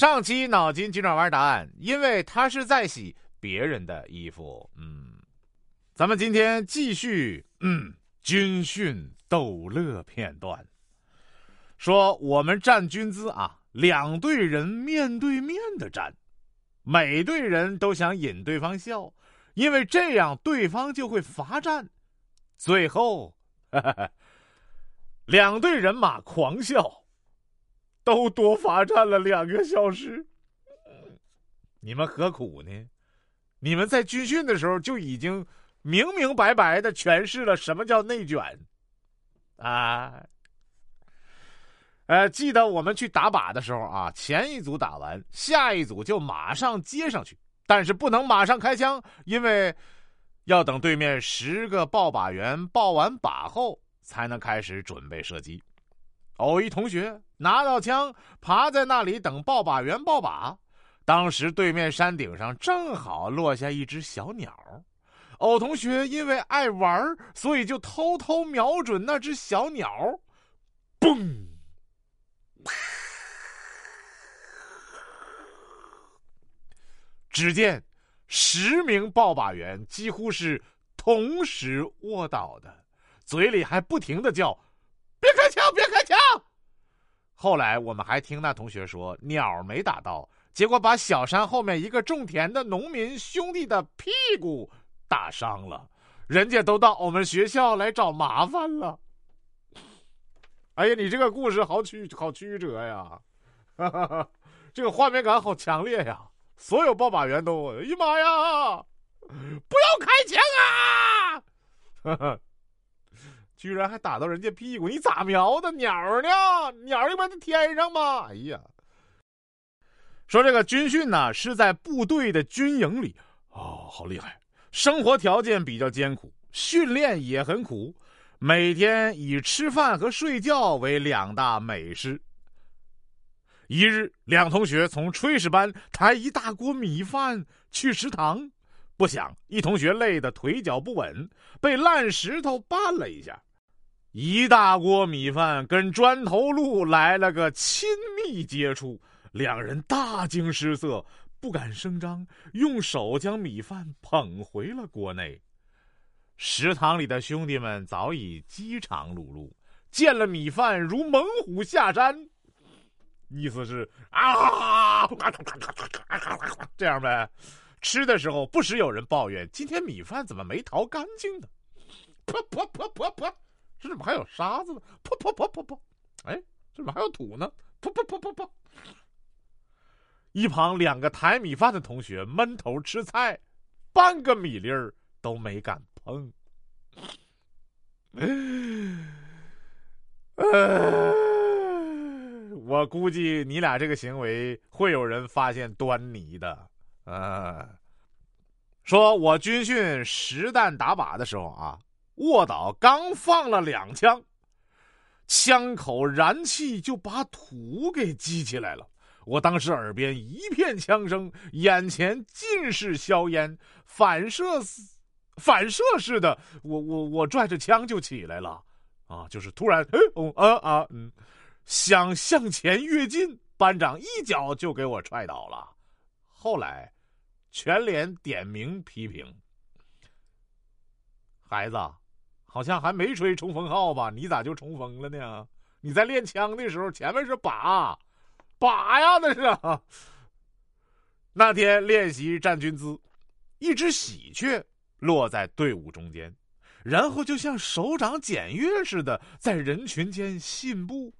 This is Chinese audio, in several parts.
上期脑筋急转弯答案，因为他是在洗别人的衣服。嗯，咱们今天继续，嗯，军训逗乐片段。说我们站军姿啊，两队人面对面的站，每队人都想引对方笑，因为这样对方就会罚站。最后，两队人马狂笑。都多罚站了两个小时，你们何苦呢？你们在军训的时候就已经明明白白的诠释了什么叫内卷啊！呃，记得我们去打靶的时候啊，前一组打完，下一组就马上接上去，但是不能马上开枪，因为要等对面十个报靶员报完靶后，才能开始准备射击。偶一同学拿到枪，爬在那里等报靶员报靶。当时对面山顶上正好落下一只小鸟，偶同学因为爱玩，所以就偷偷瞄准那只小鸟，嘣！只见十名报靶员几乎是同时卧倒的，嘴里还不停的叫。别开枪！别开枪！后来我们还听那同学说，鸟没打到，结果把小山后面一个种田的农民兄弟的屁股打伤了，人家都到我们学校来找麻烦了。哎呀，你这个故事好曲好曲折呀，哈哈哈这个画面感好强烈呀！所有报靶员都，哎呀妈呀，不要开枪啊！哈 哈居然还打到人家屁股！你咋瞄的鸟呢？鸟一般在天上吗？哎呀，说这个军训呢是在部队的军营里哦，好厉害！生活条件比较艰苦，训练也很苦，每天以吃饭和睡觉为两大美食。一日，两同学从炊事班抬一大锅米饭去食堂，不想一同学累得腿脚不稳，被烂石头绊了一下。一大锅米饭跟砖头路来了个亲密接触，两人大惊失色，不敢声张，用手将米饭捧回了锅内。食堂里的兄弟们早已饥肠辘辘，见了米饭如猛虎下山，意思是啊，这样呗。吃的时候不时有人抱怨：今天米饭怎么没淘干净呢？噗噗噗噗噗。这怎么还有沙子呢？噗噗噗噗噗！哎，这怎么还有土呢？噗噗噗噗噗！一旁两个抬米饭的同学闷头吃菜，半个米粒儿都没敢碰。我估计你俩这个行为会有人发现端倪的。啊，说我军训实弹打靶的时候啊。卧倒，刚放了两枪，枪口燃气就把土给激起来了。我当时耳边一片枪声，眼前尽是硝烟，反射反射似的，我我我拽着枪就起来了，啊，就是突然，哎哦啊啊，嗯，想向前跃进，班长一脚就给我踹倒了。后来，全连点名批评，孩子。好像还没吹冲锋号吧？你咋就冲锋了呢？你在练枪的时候，前面是靶，靶呀，那是。那天练习站军姿，一只喜鹊落在队伍中间，然后就像手掌检阅似的，在人群间信步。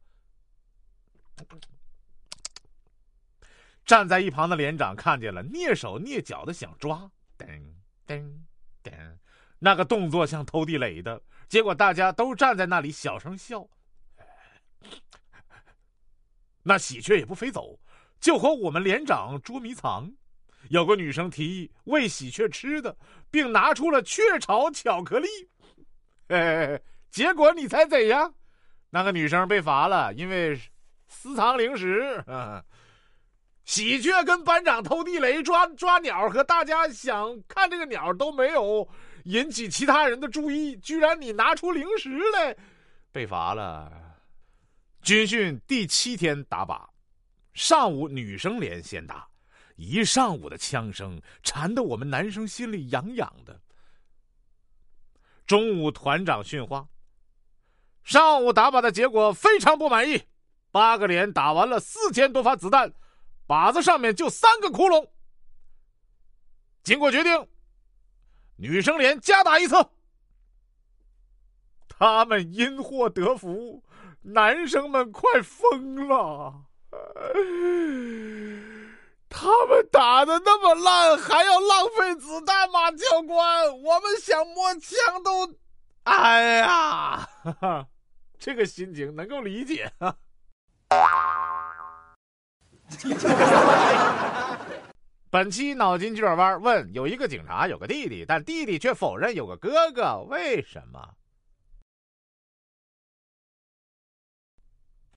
站在一旁的连长看见了，蹑手蹑脚的想抓，噔噔噔。那个动作像偷地雷的，结果大家都站在那里小声笑。那喜鹊也不飞走，就和我们连长捉迷藏。有个女生提议喂喜鹊吃的，并拿出了雀巢巧克力。哎，结果你猜怎样？那个女生被罚了，因为私藏零食。喜鹊跟班长偷地雷、抓抓鸟，和大家想看这个鸟都没有。引起其他人的注意，居然你拿出零食来，被罚了。军训第七天打靶，上午女生连先打，一上午的枪声缠得我们男生心里痒痒的。中午团长训话，上午打靶的结果非常不满意，八个连打完了四千多发子弹，靶子上面就三个窟窿。经过决定，女生连加打一次。他们因祸得福，男生们快疯了。他们打的那么烂，还要浪费子弹吗？教官，我们想摸枪都……哎呀，哈 哈这个心情能够理解啊。本期脑筋急转弯问：有一个警察有个弟弟，但弟弟却否认有个哥哥，为什么？